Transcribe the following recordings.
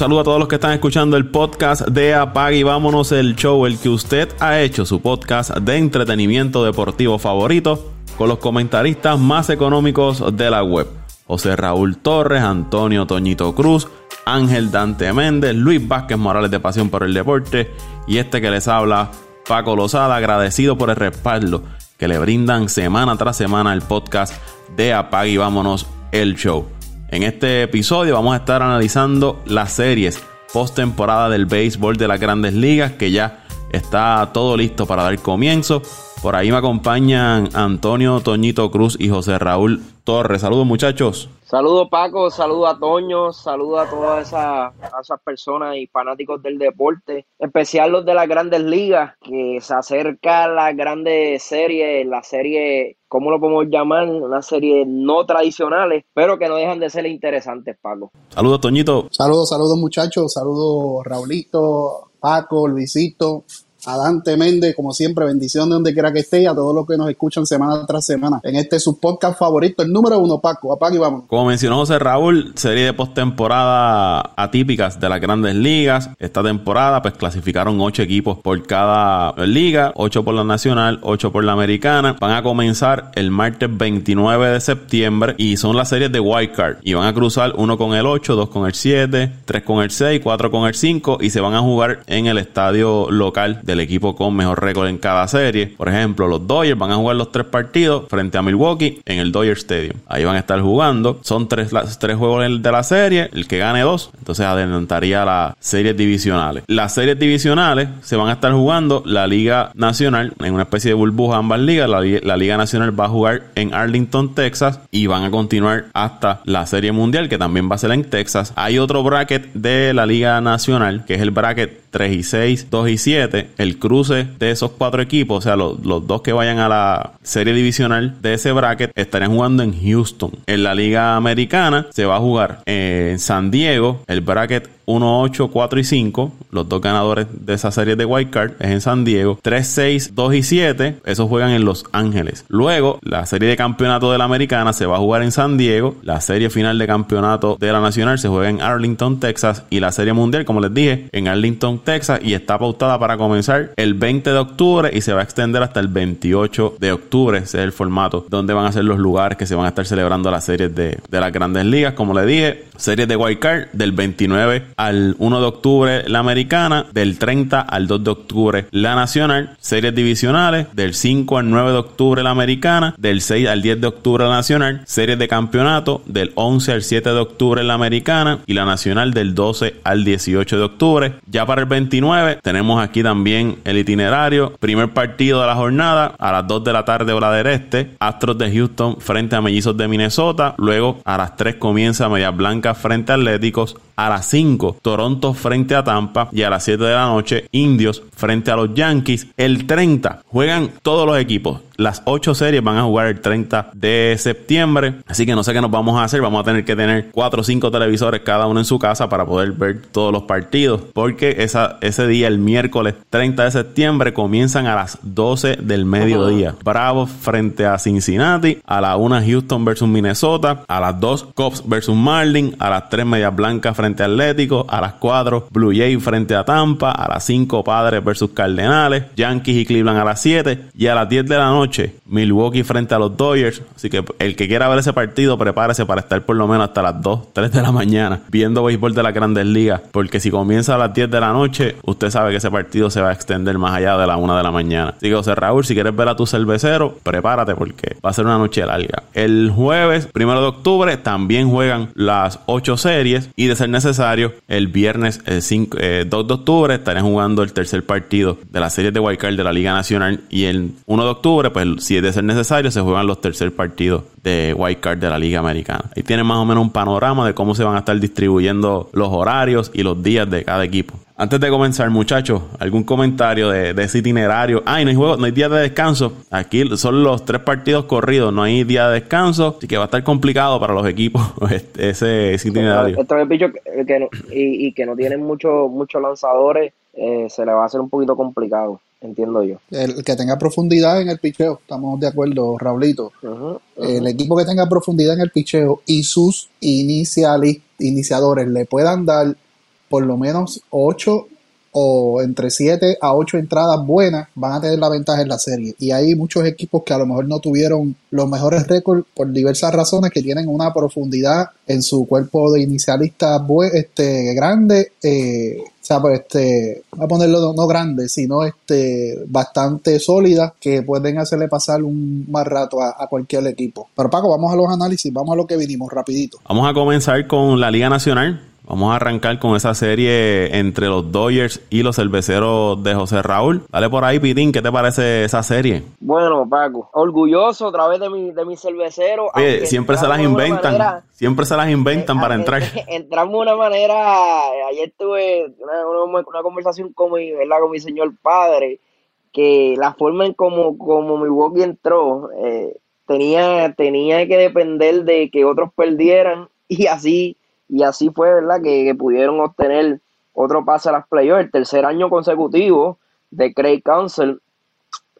Saludo a todos los que están escuchando el podcast de Apague y Vámonos el Show, el que usted ha hecho su podcast de entretenimiento deportivo favorito con los comentaristas más económicos de la web. José Raúl Torres, Antonio Toñito Cruz, Ángel Dante Méndez, Luis Vázquez Morales de Pasión por el Deporte y este que les habla, Paco Lozada, agradecido por el respaldo que le brindan semana tras semana el podcast de Apague y Vámonos el Show. En este episodio vamos a estar analizando las series post temporada del béisbol de las grandes ligas que ya está todo listo para dar comienzo. Por ahí me acompañan Antonio Toñito Cruz y José Raúl Torres. Saludos muchachos. Saludos Paco, saludos a Toño, saludos a todas esas, esas personas y fanáticos del deporte, en especial los de las grandes ligas, que se acerca la grande serie, la serie, ¿cómo lo podemos llamar? Una serie no tradicionales, pero que no dejan de ser interesantes, Paco. Saludos Toñito. Saludos, saludos muchachos, saludos Raulito, Paco, Luisito, a Dante Méndez, como siempre, bendición de donde quiera que esté y a todos los que nos escuchan semana tras semana en este su podcast favorito, el número uno, Paco. Apague y vamos. Como mencionó José Raúl, serie de postemporada atípicas de las grandes ligas. Esta temporada, pues clasificaron ocho equipos por cada liga, ocho por la nacional, ocho por la americana. Van a comenzar el martes 29 de septiembre y son las series de Wild Card. Y van a cruzar uno con el 8, dos con el 7, tres con el 6, cuatro con el 5 y se van a jugar en el estadio local del equipo con mejor récord en cada serie. Por ejemplo, los Dodgers van a jugar los tres partidos frente a Milwaukee en el Dodger Stadium. Ahí van a estar jugando. Son tres, tres juegos de la serie. El que gane dos, entonces adelantaría las series divisionales. Las series divisionales se van a estar jugando la Liga Nacional en una especie de burbuja ambas ligas. La, la Liga Nacional va a jugar en Arlington, Texas y van a continuar hasta la Serie Mundial que también va a ser en Texas. Hay otro bracket de la Liga Nacional que es el bracket 3 y 6, 2 y 7, el cruce de esos cuatro equipos, o sea, los, dos que vayan a la serie divisional de ese bracket, estarían jugando en Houston. En la Liga Americana se va a jugar en San Diego, el bracket 1, 8, 4 y 5. Los dos ganadores de esa serie de White Card es en San Diego. 3, 6, 2 y 7. Esos juegan en Los Ángeles. Luego, la serie de campeonato de la americana se va a jugar en San Diego. La serie final de campeonato de la nacional se juega en Arlington, Texas. Y la serie mundial, como les dije, en Arlington, Texas. Y está pautada para comenzar el 20 de octubre y se va a extender hasta el 28 de octubre. Ese es el formato donde van a ser los lugares que se van a estar celebrando las series de, de las grandes ligas. Como les dije, series de White Card del 29 al 1 de octubre la americana, del 30 al 2 de octubre la nacional, series divisionales, del 5 al 9 de octubre la americana, del 6 al 10 de octubre la nacional, series de campeonato, del 11 al 7 de octubre la americana y la nacional del 12 al 18 de octubre. Ya para el 29 tenemos aquí también el itinerario, primer partido de la jornada a las 2 de la tarde hora del este, Astros de Houston frente a Mellizos de Minnesota, luego a las 3 comienza Media Blanca frente a Atléticos, a las 5 Toronto frente a Tampa y a las 7 de la noche Indios frente a los Yankees. El 30 juegan todos los equipos. Las 8 series van a jugar el 30 de septiembre. Así que no sé qué nos vamos a hacer. Vamos a tener que tener 4 o 5 televisores cada uno en su casa para poder ver todos los partidos. Porque esa, ese día, el miércoles 30 de septiembre, comienzan a las 12 del mediodía. Bravos frente a Cincinnati. A la 1 Houston versus Minnesota. A las 2 Cubs versus Marlin. A las 3 Medias Blancas frente a Atlético. A las 4 Blue Jay frente a Tampa. A las 5 Padres versus Cardenales. Yankees y Cleveland a las 7. Y a las 10 de la noche Milwaukee frente a los Dodgers. Así que el que quiera ver ese partido, prepárese para estar por lo menos hasta las 2, 3 de la mañana viendo béisbol de las grandes ligas. Porque si comienza a las 10 de la noche, usted sabe que ese partido se va a extender más allá de la 1 de la mañana. Así que, José Raúl, si quieres ver a tu cervecero, prepárate porque va a ser una noche larga. El jueves, primero de octubre, también juegan las 8 series y de ser necesario, el viernes el 5, 2 eh, de octubre estarán jugando el tercer partido de la serie de Wildcard de la Liga Nacional y el 1 de octubre, pues pues, si es de ser necesario, se juegan los tercer partidos de White Card de la Liga Americana. Ahí tienen más o menos un panorama de cómo se van a estar distribuyendo los horarios y los días de cada equipo. Antes de comenzar, muchachos, algún comentario de, ese itinerario. Ay, no hay juego, no hay día de descanso. Aquí son los tres partidos corridos, no hay día de descanso, así que va a estar complicado para los equipos este, ese, itinerario. Esto es bicho que, y, que no tienen muchos muchos lanzadores, eh, se le va a hacer un poquito complicado entiendo yo. El que tenga profundidad en el picheo, estamos de acuerdo, Raulito. El equipo que tenga profundidad en el picheo y sus iniciales, iniciadores le puedan dar por lo menos 8 o entre 7 a 8 entradas buenas van a tener la ventaja en la serie. Y hay muchos equipos que a lo mejor no tuvieron los mejores récords por diversas razones que tienen una profundidad en su cuerpo de inicialistas este, grande. Eh, o sea, pues este, a ponerlo no grande, sino este, bastante sólida que pueden hacerle pasar un más rato a cualquier equipo. Pero Paco, vamos a los análisis, vamos a lo que vinimos rapidito. Vamos a comenzar con la Liga Nacional. Vamos a arrancar con esa serie entre los Dodgers y los cerveceros de José Raúl. Dale por ahí, Pitín, ¿qué te parece esa serie? Bueno, Paco, orgulloso otra vez de mi, de mi cervecero. Oye, siempre se las inventan. siempre se las inventan para entrar. Entramos de una manera. Ayer tuve una, una, conversación con mi, ¿verdad? con mi señor padre. Que la forma en como, como Milwaukee entró eh, tenía, tenía que depender de que otros perdieran y así y así fue, ¿verdad? Que, pudieron obtener otro pase a las playoffs, el tercer año consecutivo de Craig Council.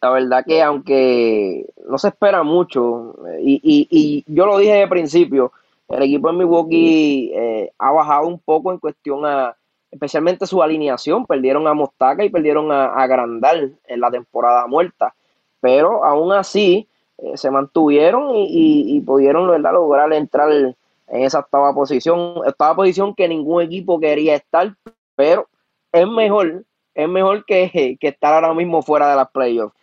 La verdad que aunque no se espera mucho, y, y, yo lo dije de principio, el equipo de Milwaukee eh, ha bajado un poco en cuestión a, especialmente su alineación, perdieron a Mostaca y perdieron a, a Grandal en la temporada muerta, pero aún así eh, se mantuvieron y, y, pudieron ¿verdad? lograr entrar en esa octava posición, octava posición que ningún equipo quería estar, pero es mejor, es mejor que, que estar ahora mismo fuera de las playoffs.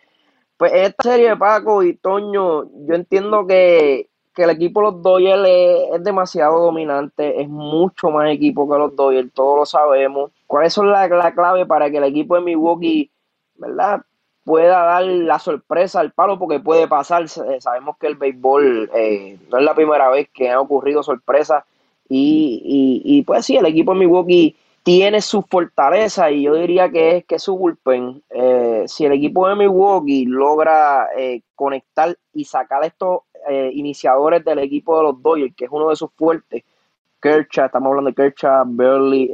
Pues esta serie de Paco y Toño, yo entiendo que, el equipo de los Dodgers es, demasiado dominante, es mucho más equipo que los Dodgers, todos lo sabemos. ¿Cuáles son las la clave para que el equipo de Milwaukee, verdad, pueda dar la sorpresa al palo porque puede pasar. Eh, sabemos que el béisbol eh, no es la primera vez que ha ocurrido sorpresa y, y, pues sí, el equipo de Milwaukee tiene su fortaleza y yo diría que es que su bullpen. Eh, si el equipo de Milwaukee logra conectar y sacar estos iniciadores del equipo de los Dodgers, que es uno de sus fuertes, Kershaw, estamos hablando de Kershaw, Burley,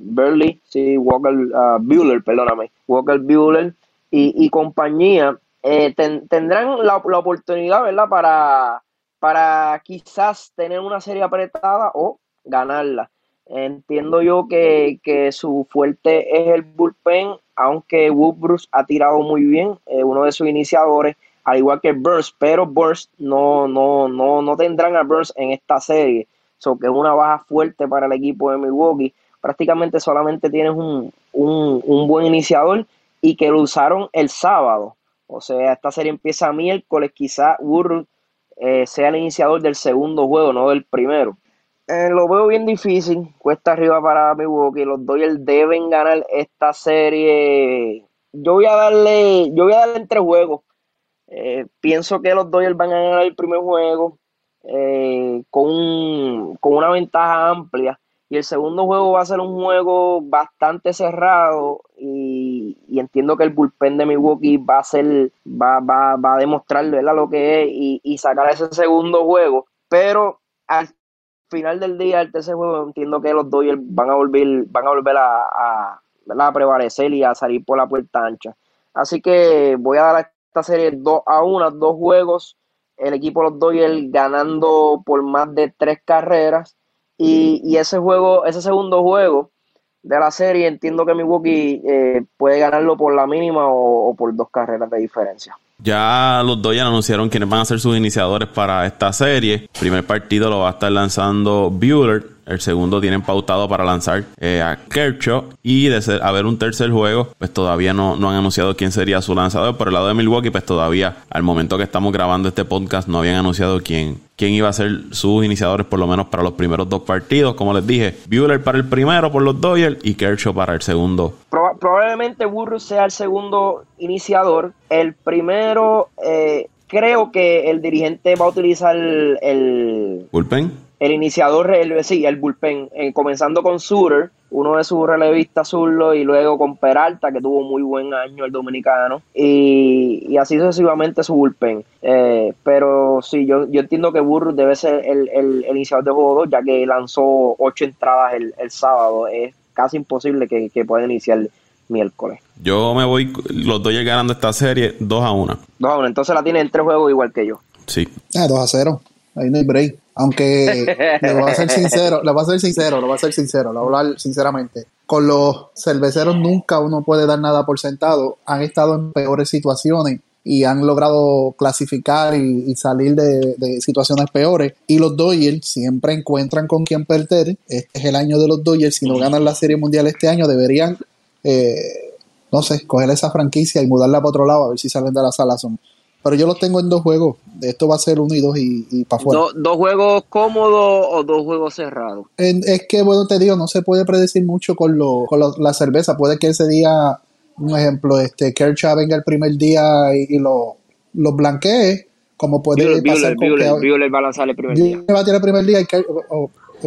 Burley, sí, Walker uh, Bueller, perdóname, Walker Bueller, y, compañía eh, tendrán la, oportunidad, ¿verdad? Para, para quizás tener una serie apretada o ganarla. Entiendo yo que, su fuerte es el bullpen, aunque Woodbruce ha tirado muy bien, eh, uno de sus iniciadores, al igual que Burns, pero Burns no, no, no, no tendrán a Burns en esta serie, so que es una baja fuerte para el equipo de Milwaukee. Prácticamente solamente tienes un, un, un buen iniciador y que lo usaron el sábado. O sea, esta serie empieza miércoles, quizá Woodruff eh, sea el iniciador del segundo juego, no del primero. Eh, lo veo bien difícil, cuesta arriba para Milwaukee. Los Dodgers deben ganar esta serie. Yo voy a darle, yo voy a darle en tres juegos. Eh, pienso que los Dodgers van a ganar el primer juego con, con una ventaja amplia. Y el segundo juego va a ser un juego bastante cerrado y, entiendo que el bullpen de Milwaukee va a ser, va, va, va a demostrar lo que es y, sacar ese segundo juego. Pero al final del día, el tercer juego, entiendo que los Dodgers van a volver, van a volver a, a, prevalecer y a salir por la puerta ancha. Así que voy a dar esta serie 2 a 1, dos juegos. El equipo de los Dodgers ganando por más de tres carreras y, ese juego, ese segundo juego de la serie, entiendo que Milwaukee eh, puede ganarlo por la mínima o, por dos carreras de diferencia. Ya los Dodgers anunciaron quiénes van a ser sus iniciadores para esta serie. El primer partido lo va a estar lanzando Bueller el segundo tienen pautado para lanzar eh, a Kershaw. Y de ser, haber un tercer juego, pues todavía no, no han anunciado quién sería su lanzador. Por el lado de Milwaukee, pues todavía al momento que estamos grabando este podcast no habían anunciado quién, quién iba a ser sus iniciadores, por lo menos para los primeros dos partidos. Como les dije, Bueller para el primero por los Dodgers y Kershaw para el segundo. probablemente Burroughs sea el segundo iniciador. El primero, eh, creo que el dirigente va a utilizar el, el bullpen el iniciador, el, sí, el bullpen, eh, comenzando con Suter, uno de sus relevistas zurdo, y luego con Peralta, que tuvo muy buen año el dominicano, y, así sucesivamente su bullpen. Eh, pero sí, yo, yo entiendo que Burr debe ser el, el, iniciador de juego 2, ya que lanzó ocho entradas el, el sábado. Es casi imposible que, que pueda iniciar miércoles. Yo me voy, los doy ganando esta serie 2 a 1. 2 a 1, entonces la tiene en tres juegos igual que yo. Sí. Ah, 2 a 0. Ahí no hay break. Aunque le voy a ser sincero, le voy a ser sincero, le voy a ser sincero, le voy a hablar sinceramente. Con los cerveceros nunca uno puede dar nada por sentado. Han estado en peores situaciones y han logrado clasificar y, salir de, situaciones peores. Y los Dodgers siempre encuentran con quien perder. Este es el año de los Dodgers. Si no ganan la Serie Mundial este año, deberían, eh, no sé, coger esa franquicia y mudarla para otro lado a ver si salen de la sala. Pero yo los tengo en dos juegos. Esto va a ser uno y dos y, para afuera. ¿Dos juegos cómodos o dos juegos cerrados? es que, bueno, te digo, no se puede predecir mucho con, lo, con la cerveza. Puede que ese día un ejemplo, este Kershaw venga el primer día y, lo, lo blanquee, como puede pasar con Buehler, va a lanzar el primer día. va a tirar el primer día y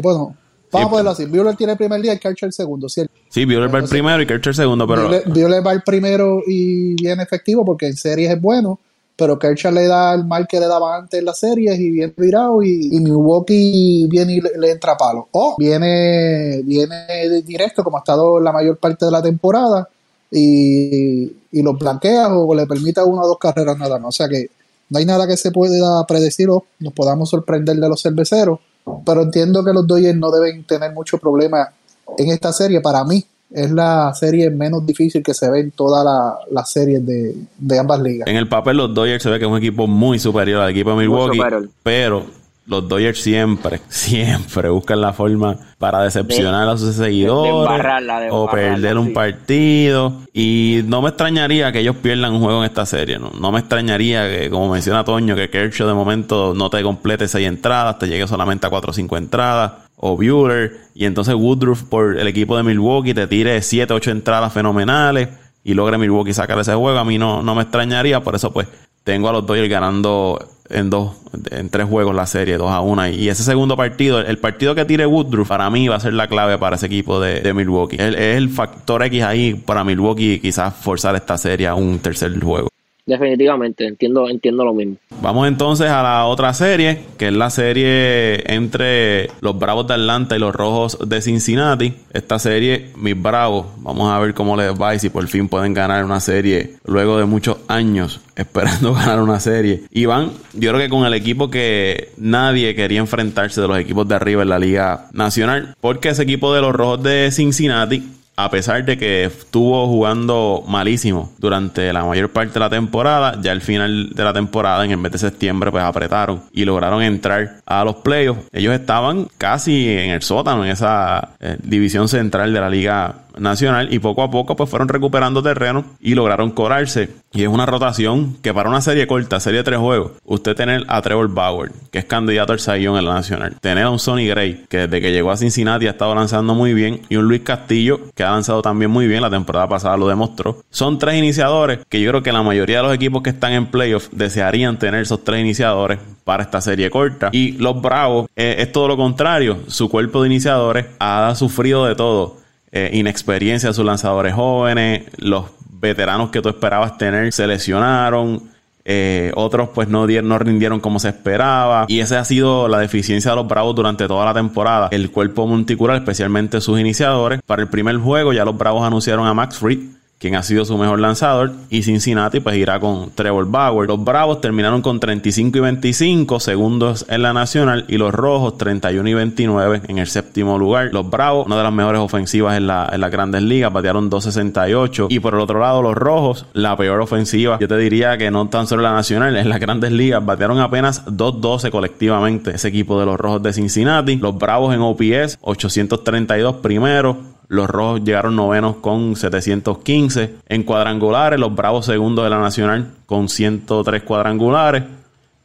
bueno, vamos a ponerlo así, Buehler tiene el primer día y Kershaw el segundo, ¿cierto? Sí, Buehler va el primero y Kershaw el segundo, pero... Buehler, va el primero y viene efectivo porque en series es bueno, pero Kershaw le da el mal que le daba antes en las series y viene virado y, y Milwaukee viene y le, entra palo. O viene, viene directo como ha estado la mayor parte de la temporada y, y los blanquea o le permita una o dos carreras nada más. O sea que no hay nada que se pueda predecir o nos podamos sorprender de los cerveceros, pero entiendo que los Dodgers no deben tener mucho problema en esta serie. Para mí es la serie menos difícil que se ve en todas las series de, de, ambas ligas. En el papel los Dodgers se ve que es un equipo muy superior al equipo de Milwaukee, pero los Dodgers siempre, siempre buscan la forma para decepcionar a sus seguidores o perder un partido. Y no me extrañaría que ellos pierdan un juego en esta serie. No, no me extrañaría que, como menciona Toño, que Kershaw de momento no te complete seis entradas, te llegue solamente a cuatro o cinco entradas. O Bueller, y entonces Woodruff por el equipo de Milwaukee te tire siete, ocho entradas fenomenales y logre Milwaukee sacar ese juego. A mí no, no me extrañaría, por eso pues tengo a los Dodgers ganando en dos, en tres juegos la serie, dos a una. Y ese segundo partido, el partido que tire Woodruff, para mí va a ser la clave para ese equipo de, Milwaukee. Es, es el factor X ahí para Milwaukee quizás forzar esta serie a un tercer juego. Definitivamente, entiendo, entiendo lo mismo. Vamos entonces a la otra serie, que es la serie entre los Bravos de Atlanta y los Rojos de Cincinnati. Esta serie, mis Bravos, vamos a ver cómo les va y si por fin pueden ganar una serie luego de muchos años esperando ganar una serie. Y van, yo creo que con el equipo que nadie quería enfrentarse de los equipos de arriba en la Liga Nacional, porque ese equipo de los Rojos de Cincinnati a pesar de que estuvo jugando malísimo durante la mayor parte de la temporada, ya al final de la temporada, en el mes de septiembre, pues apretaron y lograron entrar a los playoffs. Ellos estaban casi en el sótano, en esa eh, división central de la Liga Nacional y poco a poco pues fueron recuperando terreno y lograron cobrarse. Y es una rotación que para una serie corta, serie de tres juegos, usted tener a Trevor Bauer, que es candidato al Sayón en la Nacional, tener a un Sonny Gray, que desde que llegó a Cincinnati ha estado lanzando muy bien, y un Luis Castillo, que ha lanzado también muy bien, la temporada pasada lo demostró. Son tres iniciadores que yo creo que la mayoría de los equipos que están en playoffs desearían tener esos tres iniciadores para esta serie corta. Y los Bravos eh, es todo lo contrario, su cuerpo de iniciadores ha sufrido de todo eh, inexperiencia de sus lanzadores jóvenes, los veteranos que tú esperabas tener se lesionaron. Eh, otros pues no, no rindieron como se esperaba y esa ha sido la deficiencia de los Bravos durante toda la temporada el cuerpo monticular especialmente sus iniciadores para el primer juego ya los Bravos anunciaron a Max Fried quien ha sido su mejor lanzador, y Cincinnati pues irá con Trevor Bauer. Los Bravos terminaron con 35 y 25 segundos en la nacional y los Rojos 31 y 29 en el séptimo lugar. Los Bravos, una de las mejores ofensivas en, la, en las grandes ligas, batearon 2.68 y por el otro lado los Rojos, la peor ofensiva, yo te diría que no tan solo en la nacional, en las grandes ligas batearon apenas 2.12 colectivamente ese equipo de los Rojos de Cincinnati. Los Bravos en OPS 832 primero, los rojos llegaron novenos con 715. En cuadrangulares, los bravos segundos de la Nacional con 103 cuadrangulares.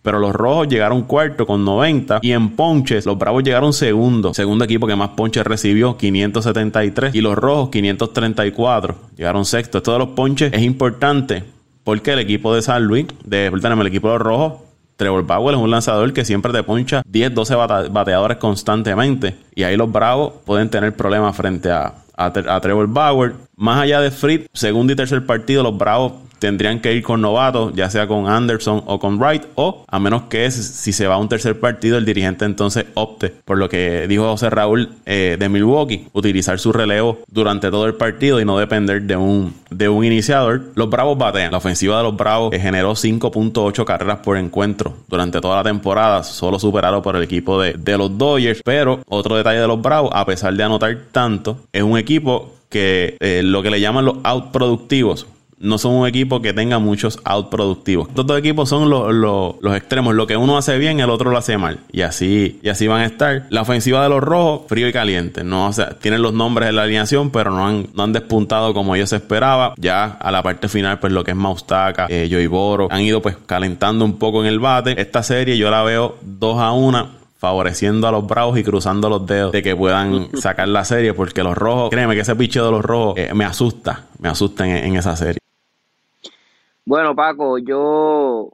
Pero los rojos llegaron cuarto con 90. Y en ponches, los bravos llegaron segundo. Segundo equipo que más ponches recibió, 573. Y los rojos, 534. Llegaron sexto. Esto de los ponches es importante porque el equipo de San Luis, de, el equipo de los rojos, Trevor Bauer es un lanzador que siempre te poncha 10, 12 bateadores constantemente. Y ahí los Bravos pueden tener problemas frente a, a, Trevor Bauer. Más allá de Fritz, segundo y tercer partido, los Bravos tendrían que ir con novatos, ya sea con Anderson o con Wright, o a menos que si se va a un tercer partido, el dirigente entonces opte por lo que dijo José Raúl eh, de Milwaukee, utilizar su relevo durante todo el partido y no depender de un, de un iniciador. Los Bravos batean. La ofensiva de los Bravos generó 5.8 carreras por encuentro durante toda la temporada, solo superado por el equipo de, de los Dodgers. Pero otro detalle de los Bravos, a pesar de anotar tanto, es un equipo que eh, lo que le llaman los outproductivos no son un equipo que tenga muchos out productivos. Estos dos equipos son los, extremos. Lo que uno hace bien, el otro lo hace mal. Y así, y así van a estar. La ofensiva de los rojos, frío y caliente. No, o sea, tienen los nombres de la alineación, pero no han, no han despuntado como ellos esperaban. Ya a la parte final, pues lo que es Maustaka, eh, Joy Boro, han ido pues calentando un poco en el bate. Esta serie yo la veo 2 a 1 favoreciendo a los Bravos y cruzando los dedos de que puedan sacar la serie, porque los rojos, créeme que ese picheo de los rojos eh, me asusta, me asusta en, esa serie. Bueno, Paco, yo.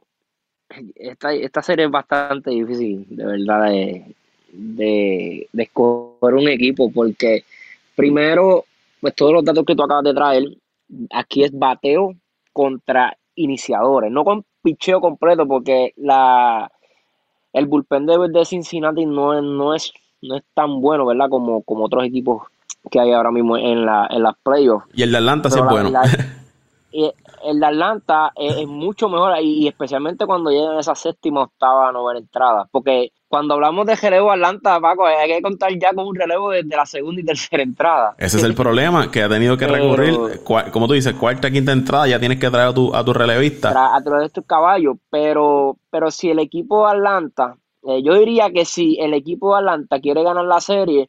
Esta, esta serie es bastante difícil, de verdad, de, de, escoger un equipo, porque primero, pues todos los datos que tú acabas de traer, aquí es bateo contra iniciadores, no con picheo completo, porque la el bullpen de, de Cincinnati no es, no es, no es tan bueno, ¿verdad? Como, como otros equipos que hay ahora mismo en, la, en las playoffs. Y el de Atlanta sí es bueno. El de Atlanta es, mucho mejor y, especialmente cuando llegan esa séptima, octava, novena entrada. Porque cuando hablamos de relevo Atlanta, Paco, hay que contar ya con un relevo desde la segunda y tercera entrada. Ese es el problema, que ha tenido que recurrir, como tú dices, cuarta, quinta entrada, ya tienes que traer a tu, a tu relevista. A traer a tu caballo, pero, pero si el equipo de Atlanta, eh, yo diría que si el equipo de Atlanta quiere ganar la serie,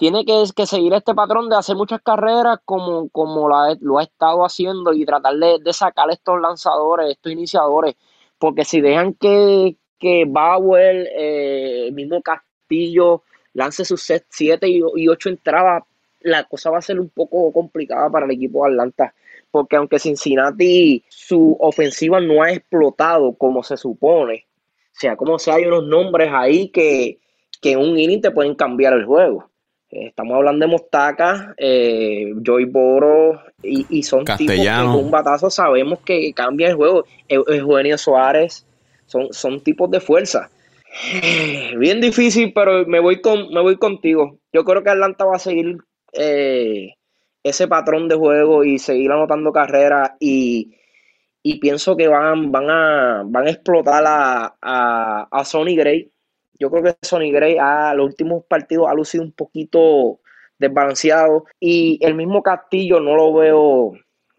tiene que, que, seguir este patrón de hacer muchas carreras como, como lo ha estado haciendo y tratar de, sacar estos lanzadores, estos iniciadores, porque si dejan que, que Bauer, eh, mismo Castillo, lance sus 7 y 8 entradas, la cosa va a ser un poco complicada para el equipo de Atlanta, porque aunque Cincinnati su ofensiva no ha explotado como se supone, sea como sea, hay unos nombres ahí que, que en un inning te pueden cambiar el juego. Estamos hablando de Mostaca, eh, Joy Boro y, son tipos que con un batazo sabemos que cambia el juego. Eugenio Suárez son, son tipos de fuerza. Bien difícil, pero me voy con me voy contigo. Yo creo que Atlanta va a seguir eh, ese patrón de juego y seguir anotando carreras y, pienso que van, van, a, van a explotar a, a, a Sonny Gray yo creo que Sonny Gray a los últimos partidos ha lucido un poquito desbalanceado y el mismo Castillo no lo veo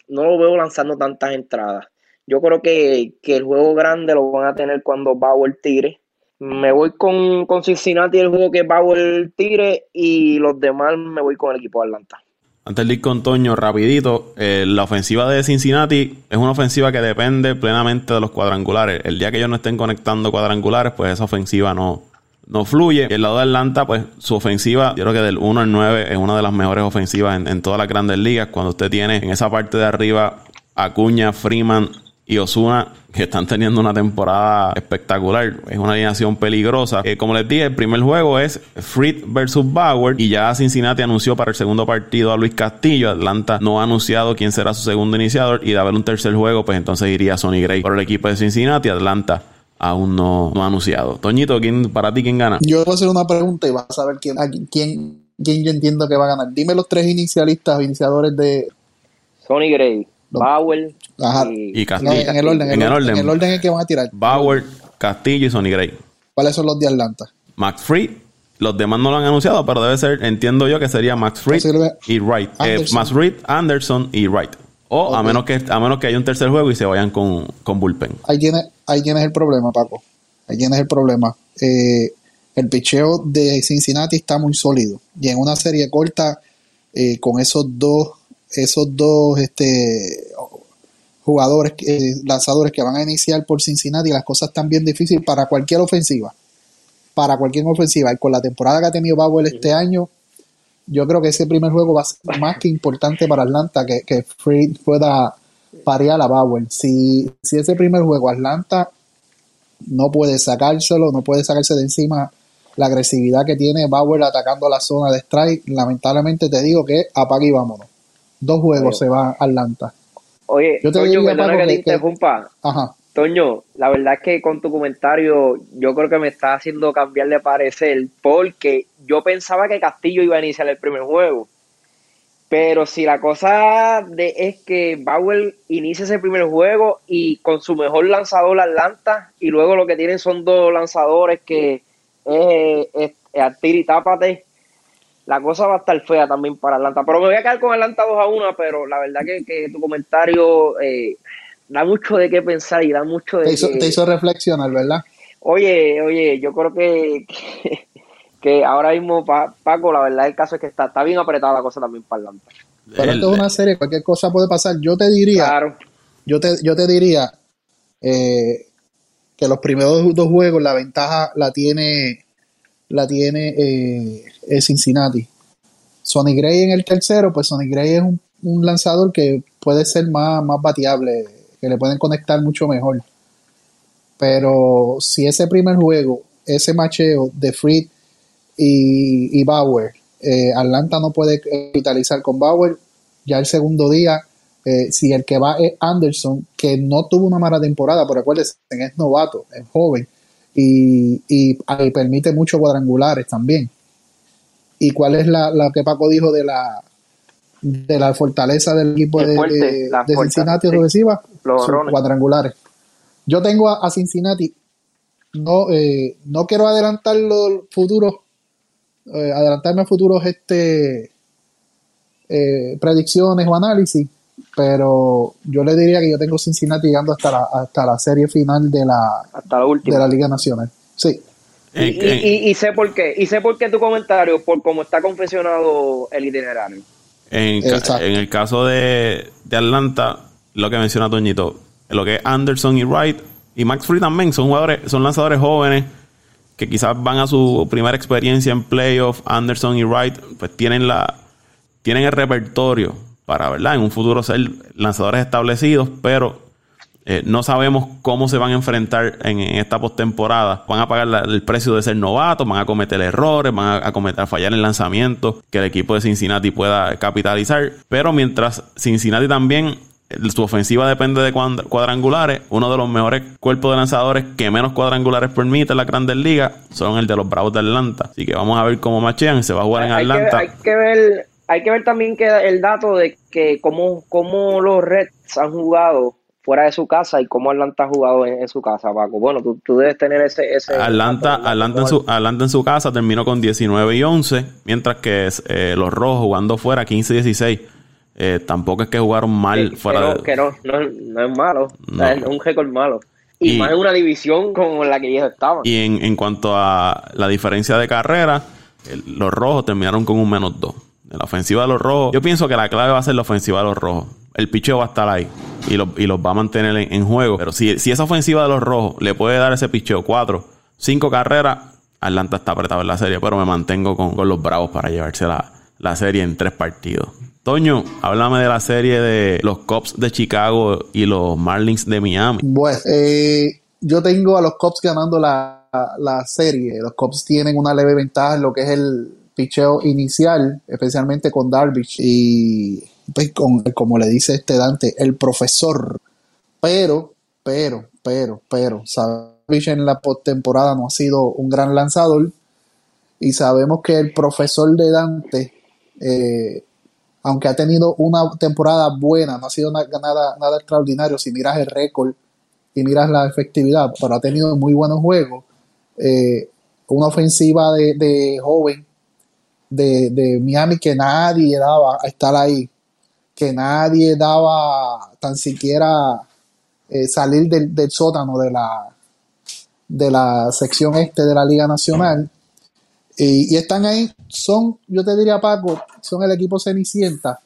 no lo veo lanzando tantas entradas. Yo creo que, el juego grande lo van a tener cuando Bauer tire. Me voy con, con Cincinnati el juego que Bauer tire y los demás me voy con el equipo de Atlanta. Antes de ir con Toño, rapidito, eh, la ofensiva de Cincinnati es una ofensiva que depende plenamente de los cuadrangulares. El día que ellos no estén conectando cuadrangulares, pues esa ofensiva no, no fluye. El lado de Atlanta, pues su ofensiva, yo creo que del 1 al 9 es una de las mejores ofensivas en, todas las grandes ligas. Cuando usted tiene en esa parte de arriba Acuña, Freeman y Osuna, que están teniendo una temporada espectacular. Es una alineación peligrosa. Eh, como les dije, el primer juego es Fried versus Bauer. Y ya Cincinnati anunció para el segundo partido a Luis Castillo. Atlanta no ha anunciado quién será su segundo iniciador. Y de haber un tercer juego, pues entonces iría Sonny Gray por el equipo de Cincinnati. Atlanta aún no, no ha anunciado. Toñito, ¿quién, para ti, ¿quién gana? Yo voy a hacer una pregunta y vas a saber quién, quién, quién yo entiendo que va a ganar. Dime los tres inicialistas o iniciadores de... Sonny Gray, Bauer y, Castillo. en, el orden, en, el orden, en el orden en que van a tirar. Bauer, Castillo y Sonny Gray. ¿Cuáles son los de Atlanta? Max Free. Los demás no lo han anunciado, pero debe ser, entiendo yo que sería Max Fried y Wright. Eh, Max Fried, Anderson y Wright. O a menos que a menos que haya un tercer juego y se vayan con, con bullpen. Ahí tiene, ahí tienes el problema, Paco. Ahí tienes el problema. Eh, el picheo de Cincinnati está muy sólido. Y en una serie corta, eh, con esos dos, esos dos este, jugadores, eh, lanzadores que van a iniciar por Cincinnati, las cosas están bien difíciles para cualquier ofensiva. Para cualquier ofensiva. Y con la temporada que ha tenido Bauer este año, yo creo que ese primer juego va a ser más que importante para Atlanta que, que Freed pueda parear a Bauer. Si, si ese primer juego Atlanta no puede sacárselo, no puede sacarse de encima la agresividad que tiene Bauer atacando la zona de strike, lamentablemente te digo que apague y vámonos. Dos juegos se va Atlanta. Oye, Yo te Toño, diría, Paco, que que-. Ajá. Toño, la verdad es que con tu comentario yo creo que me está haciendo cambiar de parecer porque yo pensaba que Castillo iba a iniciar el primer juego. Pero si la cosa de, es que Bauer inicia ese primer juego y con su mejor lanzador Atlanta y luego lo que tienen son dos lanzadores que es, es, es Artir y Tápate, la cosa va a estar fea también para Atlanta. Pero me voy a quedar con Atlanta 2 a 1, pero la verdad que, que tu comentario eh, da mucho de qué pensar y da mucho de Te hizo, que- te hizo reflexionar, ¿verdad? Oye, oye, yo creo que, que, que ahora mismo, Pa- Paco, la verdad el caso es que está, está bien apretada la cosa también para Atlanta. Pero esto es una serie, cualquier cosa puede pasar. Yo te diría, Claro, yo te, yo te diría eh, que los primeros dos juegos la ventaja la tiene la tiene eh, eh, Cincinnati. Sonny Gray en el tercero, pues Sonny Gray es un, un lanzador que puede ser más, más bateable, que le pueden conectar mucho mejor. Pero si ese primer juego, ese macheo de Fried y, Bauer, eh, Atlanta no puede capitalizar con Bauer, ya el segundo día, eh, si el que va es Anderson, que no tuvo una mala temporada, pero acuérdense, es novato, es joven, y, y permite muchos cuadrangulares también. ¿Y cuál es la que Paco dijo de la de la fortaleza del equipo de, fuerte, de- de Cincinnati sí. ofensiva? Los honrones. cuadrangulares. Yo tengo a, a Cincinnati, no, eh, no quiero adelantar los futuros, eh, adelantarme a futuros este eh, predicciones o análisis, pero yo le diría que yo tengo Cincinnati llegando hasta la, hasta la serie final de la, hasta la de última. la Liga Nacional. Sí, Y, y- y- y sé por qué, y sé por qué tu comentario, por cómo está confeccionado el itinerario. En, el caso de, de Atlanta, lo que menciona Toñito, lo que es Anderson y Wright y Max Free también son jugadores, son lanzadores jóvenes que quizás van a su primera experiencia en playoff. Anderson y Wright, pues tienen la, tienen el repertorio para, ¿verdad? En un futuro ser lanzadores establecidos, pero eh, no sabemos cómo se van a enfrentar en, en esta postemporada. Van a pagar la- el precio de ser novatos, van a cometer errores, van a, a cometer, a fallar en lanzamientos que el equipo de Cincinnati pueda capitalizar. Pero mientras Cincinnati también, su ofensiva depende de cuadrangulares, uno de los mejores cuerpos de lanzadores que menos cuadrangulares permite en la Grandes Ligas son el de los Bravos de Atlanta. Así que vamos a ver cómo machean. Se va a jugar en Hay que, Atlanta. hay que ver, hay que ver también que el dato de que cómo, cómo los Reds han jugado fuera de su casa y cómo Atlanta ha jugado en, en su casa, Paco. Bueno, tú, tú debes tener ese... ese Atlanta, Atlanta, en su, Atlanta en su casa terminó con 19 y 11, mientras que eh, los rojos jugando fuera 15 y 16. Eh, tampoco es que jugaron mal que, fuera que no, de... que no, no, no es malo, O sea, No. es un récord malo. Y, Y- más en una división como la que ellos estaban. Y en, en cuanto a la diferencia de carrera, el- los rojos terminaron con un menos 2. En la ofensiva de los rojos, yo pienso que la clave va a ser la ofensiva de los rojos. El picheo va a estar ahí y, lo- y los va a mantener en, juego. Pero si, si esa ofensiva de los rojos le puede dar ese picheo 4, 5 carreras, Atlanta está apretado en la serie. Pero me mantengo con, con los bravos para llevarse la, la serie en tres partidos. Toño, háblame de la serie de los Cubs de Chicago y los Marlins de Miami. Bueno, eh, yo tengo a los Cubs ganando la, la serie. Los Cubs tienen una leve ventaja en lo que es el picheo inicial, especialmente con Darvish y pues, con, como le dice este Dante, el profesor. Pero, pero, pero, pero, Darvish en la postemporada no ha sido un gran lanzador y sabemos que el profesor de Dante, eh, aunque ha tenido una temporada buena, no ha sido na- nada, nada extraordinario si miras el récord y miras la efectividad, pero ha tenido muy buenos juegos. Eh, una ofensiva de, de joven de, de Miami que nadie daba a estar ahí, que nadie daba tan siquiera eh, salir del, del sótano de la, de la sección este de la Liga Nacional. Y, están ahí, son, yo te diría Paco, son el equipo Cenicienta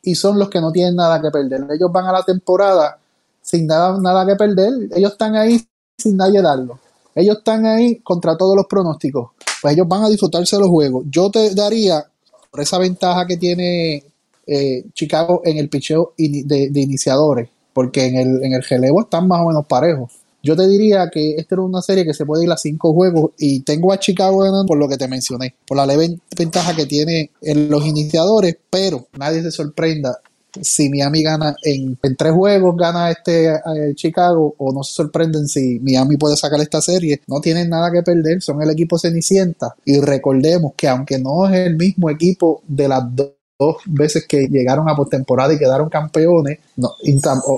y son los que no tienen nada que perder. Ellos van a la temporada sin nada, nada que perder. Ellos están ahí sin nadie darlo. Ellos están ahí contra todos los pronósticos. Pues ellos van a disfrutarse de los juegos. Yo te daría, por esa ventaja que tiene eh, Chicago en el picheo de iniciadores, porque en el, en el relevo están más o menos parejos. Yo te diría que esta era una serie que se puede ir a cinco juegos y tengo a Chicago ganando por lo que te mencioné, por la leve ventaja que tiene en los iniciadores, pero nadie se sorprenda si Miami gana en, tres juegos, gana este eh, Chicago, o no se sorprenden si Miami puede sacar esta serie. No tienen nada que perder, son el equipo Cenicienta. Y recordemos que aunque no es el mismo equipo de las dos dos veces que llegaron a postemporada y quedaron campeones. No,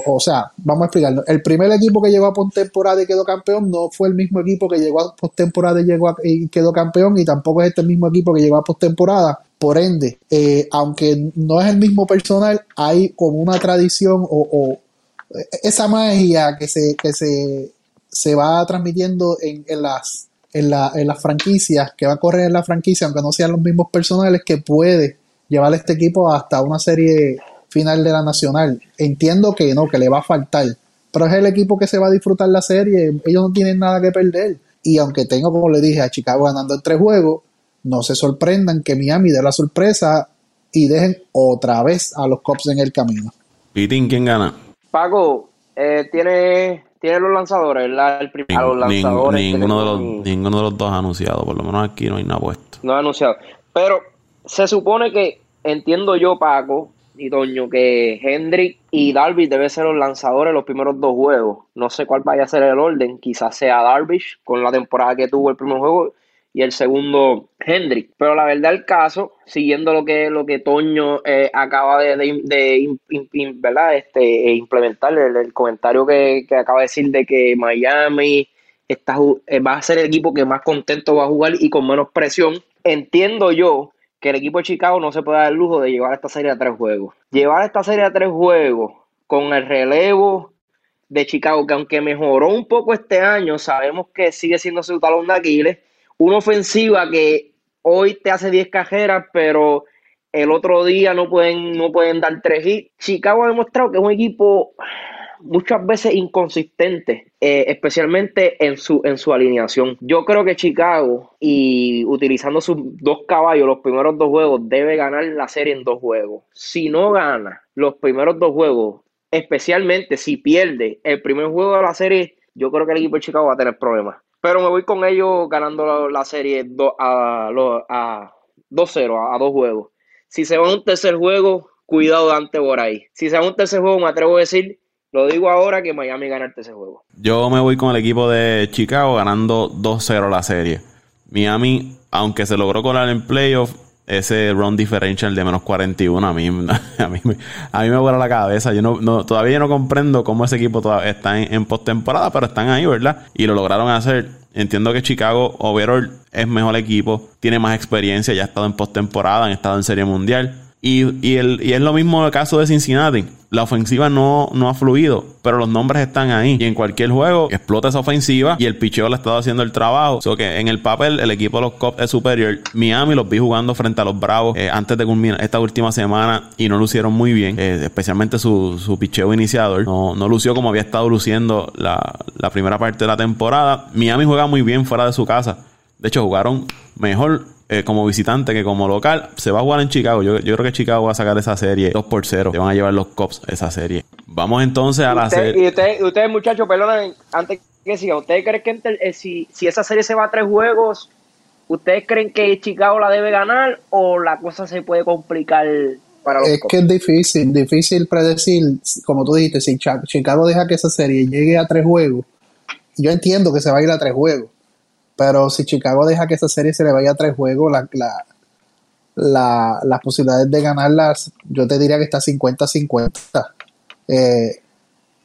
o, sea, vamos a explicarlo. El primer equipo que llegó a postemporada y quedó campeón no fue el mismo equipo que llegó a postemporada y, llegó y quedó campeón, y tampoco es este mismo equipo que llegó a postemporada. Por ende, eh, aunque no es el mismo personal, hay como una tradición o, esa magia que se, que se, se va transmitiendo en, en las en, la, en las franquicias, que va a correr en la franquicia, aunque no sean los mismos personales, que puede llevar este equipo hasta una serie final de la Nacional. Entiendo que no, que le va a faltar, pero es el equipo que se va a disfrutar la serie, ellos no tienen nada que perder. Y aunque tengo, como le dije, a Chicago ganando en tres juegos, no se sorprendan que Miami dé la sorpresa y dejen otra vez a los Cops en el camino. Pitín, ¿quién gana? Paco, eh, tiene, tiene los lanzadores, El los lanzadores. ninguno, de los, ninguno de los dos ha anunciado, por lo menos aquí no hay nada puesto. No ha anunciado. Pero se supone que, entiendo yo, Paco y Doño, que Hendrick y Darvish deben ser los lanzadores los primeros dos juegos. No sé cuál vaya a ser el orden. Quizás sea Darvish con la temporada que tuvo el primer juego y el segundo Hendrick. Pero la verdad el caso, siguiendo lo que lo que Toño eh, acaba de, ¿verdad? Este, implementar, el, comentario que, acaba de decir de que Miami está, eh, va a ser el equipo que más contento va a jugar y con menos presión. Entiendo yo que el equipo de Chicago no se puede dar el lujo de llevar esta serie a tres juegos. Llevar esta serie a tres juegos con el relevo de Chicago, que aunque mejoró un poco este año, sabemos que sigue siendo su talón de Aquiles. Una ofensiva que hoy te hace 10 cajeras, pero el otro día no pueden, no pueden dar tres hits. Chicago ha demostrado que es un equipo muchas veces inconsistente, eh, especialmente en su, en su alineación. Yo creo que Chicago, y utilizando sus dos caballos, los primeros dos juegos, debe ganar la serie en dos juegos. Si no gana los primeros dos juegos, especialmente si pierde el primer juego de la serie, yo creo que el equipo de Chicago va a tener problemas. Pero me voy con ellos ganando la, serie a, a 2-0, a, dos juegos. Si se va a un tercer juego, cuidado Dante por ahí. Si se va a un tercer juego, me atrevo a decir lo digo ahora que Miami ganarte ese juego. Yo me voy con el equipo de Chicago ganando 2-0 la serie. Miami, aunque se logró colar en playoff, ese run differential de menos 41 a mí, a mí, a mí me vuela la cabeza. Yo no, todavía no comprendo cómo ese equipo todavía está en, postemporada, pero están ahí, ¿verdad? Y lo lograron hacer. Entiendo que Chicago overall es mejor equipo, tiene más experiencia, ya ha estado en postemporada, han estado en Serie Mundial. Y, y, el, y es lo mismo el caso de Cincinnati la ofensiva no, no ha fluido, pero los nombres están ahí. Y en cualquier juego explota esa ofensiva y el picheo le ha estado haciendo el trabajo. O que en el papel el equipo de los Cubs es superior. Miami los vi jugando frente a los Bravos eh, antes de culminar esta última semana y no lucieron muy bien, eh, especialmente su, su picheo iniciador. No, no lució como había estado luciendo la, la primera parte de la temporada. Miami juega muy bien fuera de su casa. De hecho, jugaron mejor eh, como visitante que como local. Se va a jugar en Chicago. Yo, creo que Chicago va a sacar esa serie 2 por 0. Se van a llevar los Cops esa serie. Vamos entonces a la serie. Y ustedes, usted, muchachos, perdón, antes que siga, ¿ustedes creen que eh, si, si esa serie se va a tres juegos, ¿ustedes creen que Chicago la debe ganar o la cosa se puede complicar para los Es que es difícil, difícil predecir, como tú dijiste, si Chicago deja que esa serie llegue a tres juegos, yo entiendo que se va a ir a tres juegos, pero si Chicago deja que esa serie se le vaya a tres juegos, la, la, las posibilidades de ganarlas, yo te diría que está 50-50. Eh,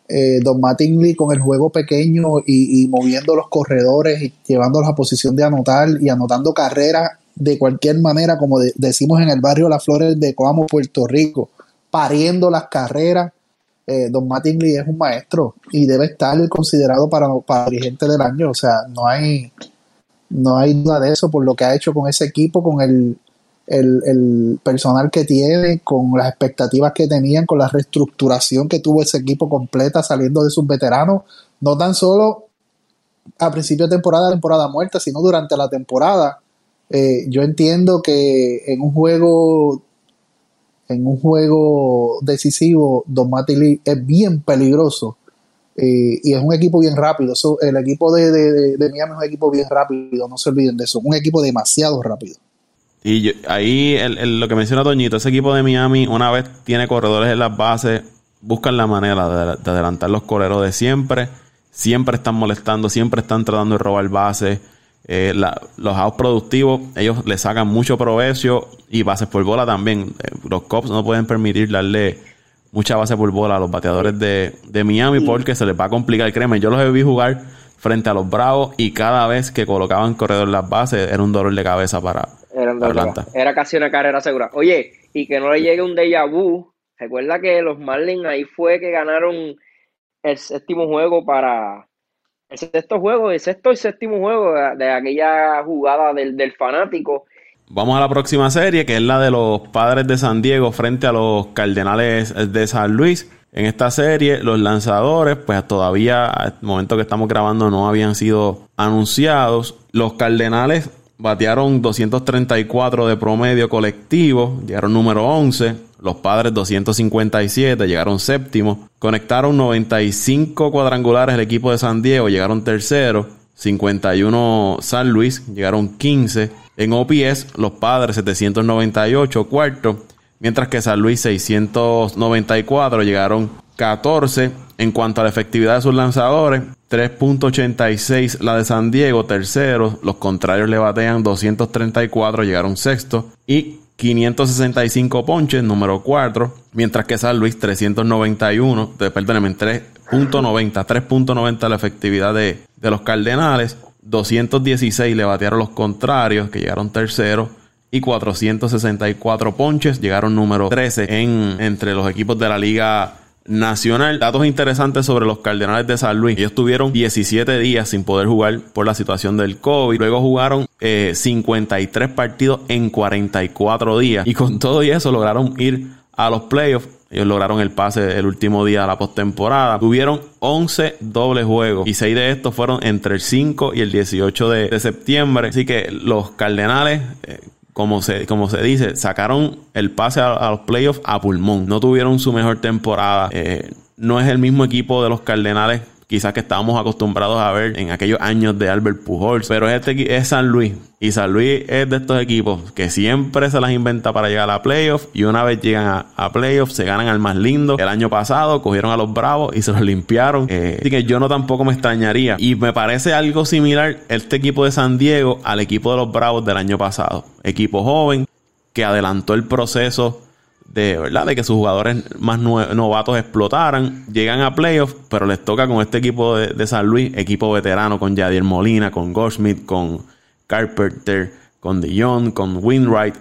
eh, Don Mattingly con el juego pequeño y, moviendo los corredores y llevándolos a posición de anotar y anotando carreras de cualquier manera, como decimos en el barrio Las Flores de Coamo, Puerto Rico, pariendo las carreras. Eh, Don Mattingly es un maestro y debe estar considerado para, para dirigente del año. O sea, no hay, no hay duda de eso por lo que ha hecho con ese equipo, con el, personal que tiene, con las expectativas que tenían, con la reestructuración que tuvo ese equipo completa saliendo de sus veteranos, no tan solo a principio de temporada, temporada muerta, sino durante la temporada. Eh, yo entiendo que en un juego en un juego decisivo, Don Mattingly es bien peligroso y es un equipo bien rápido. el equipo de, de, Miami es un equipo bien rápido, no se olviden de eso. Un equipo demasiado rápido. Y ahí lo que menciona Toñito, ese equipo de Miami, una vez tiene corredores en las bases, buscan la manera de, adelantar los correros de siempre. Siempre están molestando, siempre están tratando de robar bases. Eh, los outs productivos, ellos le sacan mucho provecho y bases por bola también. Eh, los Cops no pueden permitir darle mucha base por bola a los bateadores de, Miami porque se les va a complicar. Créeme, yo los vi jugar frente a los Bravos y cada vez que colocaban corredor en las bases era un dolor de cabeza para, Atlanta. Era casi una carrera segura. Oye, y que no le llegue un déjà vu. Recuerda que los Marlins ahí fue que ganaron el séptimo juego para el sexto juego, el sexto y séptimo juego de, aquella jugada del, del, fanático. Vamos a la próxima serie, que es la de los padres de San Diego frente a los Cardenales de San Luis. En esta serie, los lanzadores, pues todavía al momento que estamos grabando no habían sido anunciados. Los Cardenales batearon 234 de promedio colectivo, llegaron número 11. Los padres 257, llegaron séptimo. Conectaron 95 cuadrangulares el equipo de San Diego, llegaron tercero. 51 San Luis, llegaron 15. En OPS, los padres 798, cuarto. Mientras que San Luis 694, llegaron 14. En cuanto a la efectividad de sus lanzadores, 3.86 la de San Diego, tercero. Los contrarios le batean 234, llegaron sexto. Y 565 ponches, número 4. Mientras que San Luis 391, perdónenme, 3.90, 3.90 la efectividad de, de los Cardenales. 216 le batearon los contrarios, que llegaron tercero. Y 464 ponches, llegaron número 13 en, entre los equipos de la Liga Nacional. Datos interesantes sobre los Cardenales de San Luis. Ellos tuvieron 17 días sin poder jugar por la situación del COVID. Luego jugaron 53 eh, partidos en 44 días. Y con todo y eso lograron ir a los playoffs. Ellos lograron el pase el último día de la postemporada. Tuvieron 11 dobles juegos y 6 de estos fueron entre el 5 y el 18 de, septiembre. Así que los Cardenales eh, como se, como se dice, sacaron el pase a, los playoffs a pulmón. No tuvieron su mejor temporada. Eh, no es el mismo equipo de los Cardenales quizás que estábamos acostumbrados a ver en aquellos años de Albert Pujols, pero este es San Luis y San Luis es de estos equipos que siempre se las inventa para llegar a playoffs y una vez llegan a, playoffs se ganan al más lindo. El año pasado cogieron a los Bravos y se los limpiaron, eh, así que yo no tampoco me extrañaría y me parece algo similar este equipo de San Diego al equipo de los Bravos del año pasado, equipo joven que adelantó el proceso de verdad de que sus jugadores más novatos explotaran, llegan a playoffs, pero les toca con este equipo de, San Luis, equipo veterano con Jadier Molina, con Goldschmidt, con Carpenter, con Dion, con Winwright,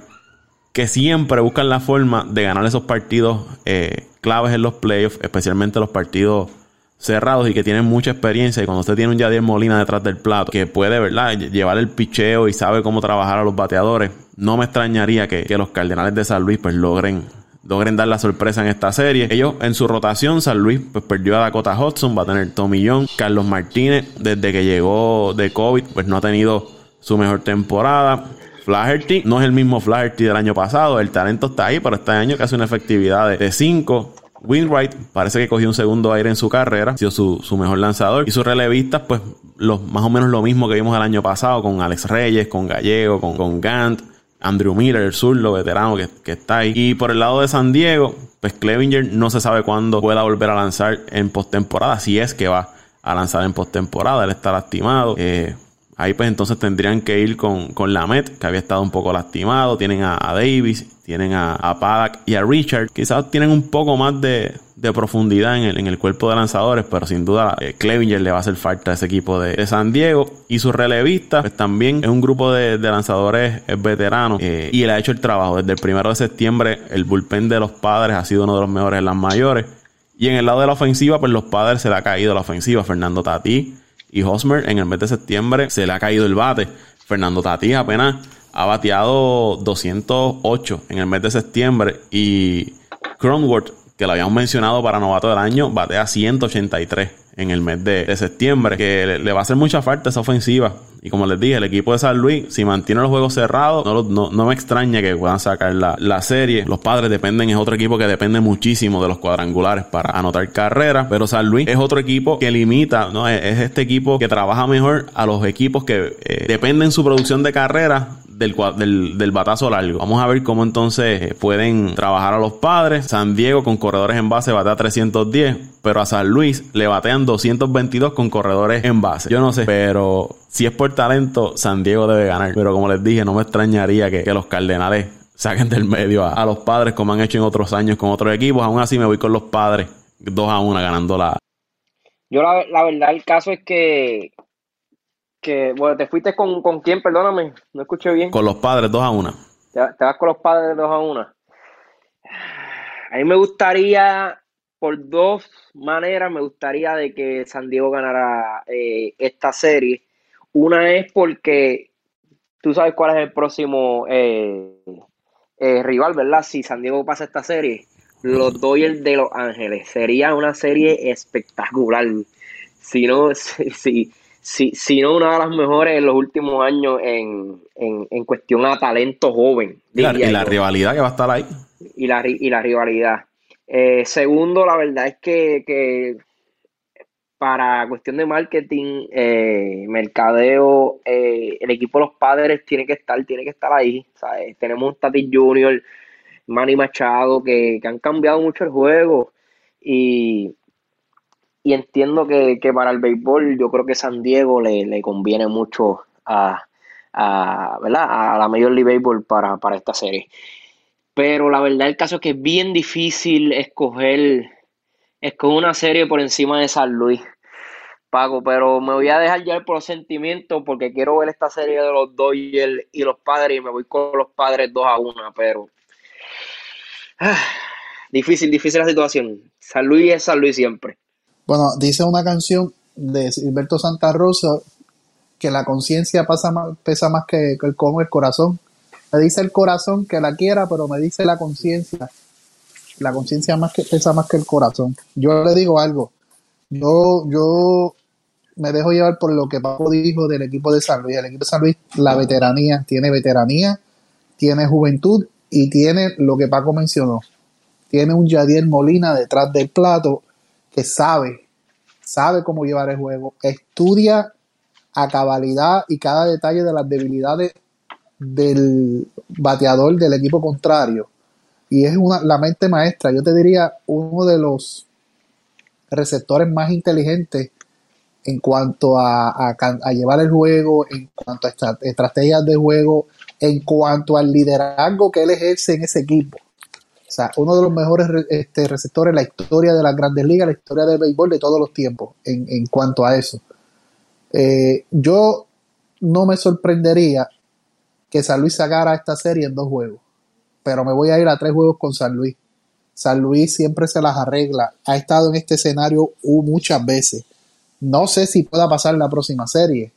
que siempre buscan la forma de ganar esos partidos eh, claves en los playoffs, especialmente los partidos cerrados y que tienen mucha experiencia. Y cuando usted tiene un Jadier Molina detrás del plato, que puede, ¿verdad?, llevar el picheo y sabe cómo trabajar a los bateadores, no me extrañaría que, que los Cardenales de San Luis pues logren logren dar la sorpresa en esta serie. Ellos en su rotación, San Luis pues perdió a Dakota Hudson, va a tener Tommy Young, Carlos Martínez, desde que llegó de COVID, pues no ha tenido su mejor temporada. Flaherty no es el mismo Flaherty del año pasado, el talento está ahí, pero este año hace una efectividad de 5. Winwright parece que cogió un segundo aire en su carrera, ha sido su, su, mejor lanzador. Y sus relevistas, pues los, más o menos lo mismo que vimos el año pasado con Alex Reyes, con Gallego, con, con Gant. Andrew Miller, el zurdo veterano que, que, está ahí. Y por el lado de San Diego, pues Clevinger no se sabe cuándo pueda volver a lanzar en postemporada, si es que va a lanzar en postemporada, él está lastimado. Eh, ahí pues entonces tendrían que ir con, con Lamet, que había estado un poco lastimado. Tienen a, Davis, tienen a, a Paddock y a Richard. Quizás tienen un poco más de, de profundidad en el, en el cuerpo de lanzadores, pero sin duda eh, Clevinger le va a hacer falta a ese equipo de, San Diego. Y su relevista, pues también es un grupo de, lanzadores veteranos eh, y él ha hecho el trabajo. Desde el primero de septiembre, el bullpen de los padres ha sido uno de los mejores en las mayores. Y en el lado de la ofensiva, pues los padres se le ha caído la ofensiva. Fernando Tati y Hosmer en el mes de septiembre se le ha caído el bate. Fernando Tati apenas ha bateado 208 en el mes de septiembre y Cronworth que lo habíamos mencionado para novato del año, batea 183 en el mes de, septiembre, que le, va a hacer mucha falta esa ofensiva Y como les dije, el equipo de San Luis, si mantiene los juegos cerrados, no, no, me extraña que puedan sacar la, la, serie. Los padres dependen, es otro equipo que depende muchísimo de los cuadrangulares para anotar carreras. Pero San Luis es otro equipo que limita, ¿no? Es, este equipo que trabaja mejor a los equipos que eh, dependen su producción de carreras del, del, batazo largo. Vamos a ver cómo entonces eh, pueden trabajar a los padres. San Diego con corredores en base batea 310, pero a San Luis le batean 222 con corredores en base. Yo no sé, pero si es por talento, San Diego debe ganar. Pero como les dije, no me extrañaría que, los Cardenales saquen del medio a, los padres como han hecho en otros años con otros equipos. Aún así me voy con los padres 2 a 1 ganando la... Yo la, la verdad el caso es que que, bueno, te fuiste con, con quién, perdóname, no escuché bien. Con los padres, 2 a 1. Te, vas con los padres 2 a 1. A mí me gustaría, por dos maneras, me gustaría de que San Diego ganara eh, esta serie. Una es porque tú sabes cuál es el próximo eh, eh, rival, ¿verdad? Si San Diego pasa esta serie, los Dodgers de Los Ángeles. Sería una serie espectacular. Si no, si, si, si no una de las mejores en los últimos años en, en, cuestión a talento joven. Y la, rivalidad que va a estar ahí. Y la, y la rivalidad. Eh, segundo, la verdad es que, para cuestión de marketing, eh, mercadeo, eh, el equipo de los padres tiene que estar, tiene que estar ahí. Tenemos un Tati Junior, Manny Machado, que, que han cambiado mucho el juego. Y, y entiendo que, para el béisbol yo creo que San Diego le, conviene mucho a, a, ¿verdad? a la Major League Baseball para, para esta serie. Pero la verdad el caso es que es bien difícil escoger, escoger una serie por encima de San Luis. Pago, pero me voy a dejar ya por los sentimientos porque quiero ver esta serie de los Dodgers y los padres y me voy con los padres 2 a 1, pero ah, difícil, difícil la situación. San Luis es San Luis siempre. Bueno, dice una canción de Silberto Santa Rosa que la conciencia pesa más que, el como el corazón. Me dice el corazón que la quiera, pero me dice la conciencia. La conciencia más que pesa más que el corazón. Yo le digo algo. Yo, yo me dejo llevar por lo que Paco dijo del equipo de San Luis. El equipo de San Luis, la veteranía, tiene veteranía, tiene juventud y tiene lo que Paco mencionó. Tiene un Yadier Molina detrás del plato que sabe, sabe cómo llevar el juego, estudia a cabalidad y cada detalle de las debilidades del bateador del equipo contrario. Y es una, la mente maestra, yo te diría, uno de los receptores más inteligentes en cuanto a, a, llevar el juego, en cuanto a estrategias de juego, en cuanto al liderazgo que él ejerce en ese equipo. O sea, uno de los mejores este, receptores en la historia de las grandes ligas, la historia del béisbol de todos los tiempos, en, cuanto a eso. Eh, yo no me sorprendería que San Luis sacara esta serie en dos juegos, pero me voy a ir a tres juegos con San Luis. San Luis siempre se las arregla, ha estado en este escenario muchas veces. No sé si pueda pasar la próxima serie.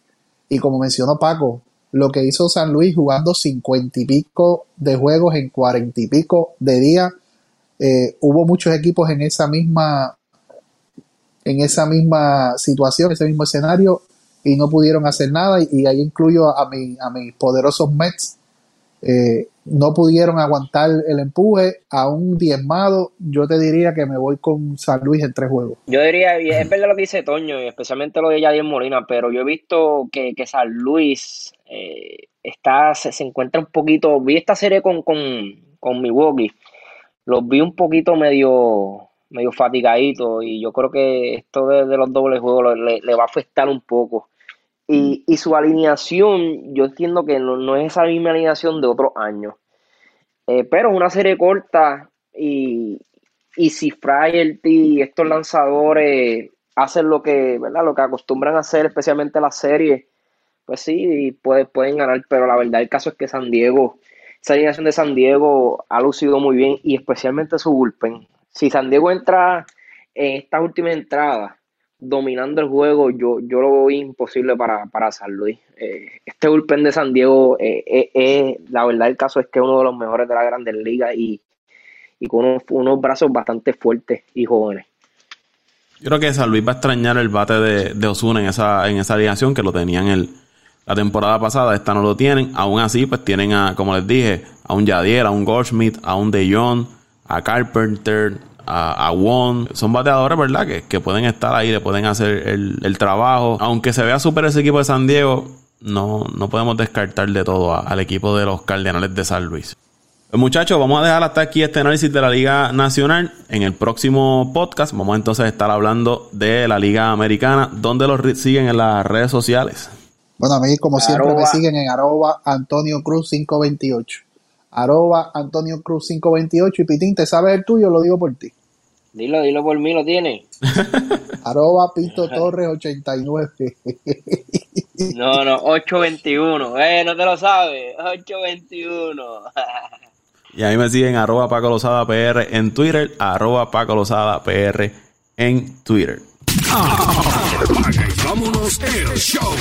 Y como mencionó Paco, lo que hizo San Luis jugando cincuenta y pico de juegos en cuarenta y pico de días. Eh, hubo muchos equipos en esa misma en esa misma situación, ese mismo escenario y no pudieron hacer nada y, ahí incluyo a, mi, a mis poderosos Mets eh, no pudieron aguantar el empuje a un diezmado, yo te diría que me voy con San Luis en tres juegos. Yo diría, y es verdad lo que dice Toño, especialmente lo de Yadier Molina, pero yo he visto que, que San Luis eh, está, se, encuentra un poquito, vi esta serie con, con, con Milwaukee, los vi un poquito medio medio fatigaditos y yo creo que esto de, los dobles juegos le, le va a afectar un poco. Y, y su alineación, yo entiendo que no, es esa misma alineación de otros años. Eh, pero es una serie corta y, y si Fryerty y estos lanzadores hacen lo que, ¿verdad? lo que acostumbran a hacer, especialmente las series, pues sí, puede, pueden ganar. Pero la verdad, el caso es que San Diego, esa alineación de San Diego ha lucido muy bien y especialmente su bullpen. Si San Diego entra en estas últimas entradas dominando el juego, yo, yo lo veo imposible para, para San Luis. Eh, este bullpen de San Diego, eh, eh, la verdad el caso es que es uno de los mejores de la Grandes Ligas y, con unos, brazos bastante fuertes y jóvenes. Yo creo que San Luis va a extrañar el bate de, de Osuna en esa, en esa alineación que lo tenía en el la temporada pasada, esta no lo tienen. Aún así, pues tienen a, como les dije, a un Yadier, a un Goldschmidt, a un De Jong, a Carpenter, a, a Won. Son bateadores, ¿verdad? Que, que, pueden estar ahí, le pueden hacer el, el trabajo. Aunque se vea súper ese equipo de San Diego, no, no podemos descartar de todo al equipo de los Cardenales de San Luis. Pues muchachos, vamos a dejar hasta aquí este análisis de la Liga Nacional. En el próximo podcast vamos entonces a estar hablando de la Liga Americana, donde los siguen en las redes sociales. Bueno, a mí como siempre me siguen en arroba Antonio Cruz 528. Arroba Antonio Cruz 528 y Pitín, ¿te sabes el tuyo? Lo digo por ti. Dilo, dilo por mí, lo tiene. arroba Pinto Torres 89. no, no, 821. Eh, no te lo sabes. 821. Y ahí me siguen arroba Paco Lozada PR en Twitter, arroba Paco Lozada PR en Twitter. Ah, vámonos el show.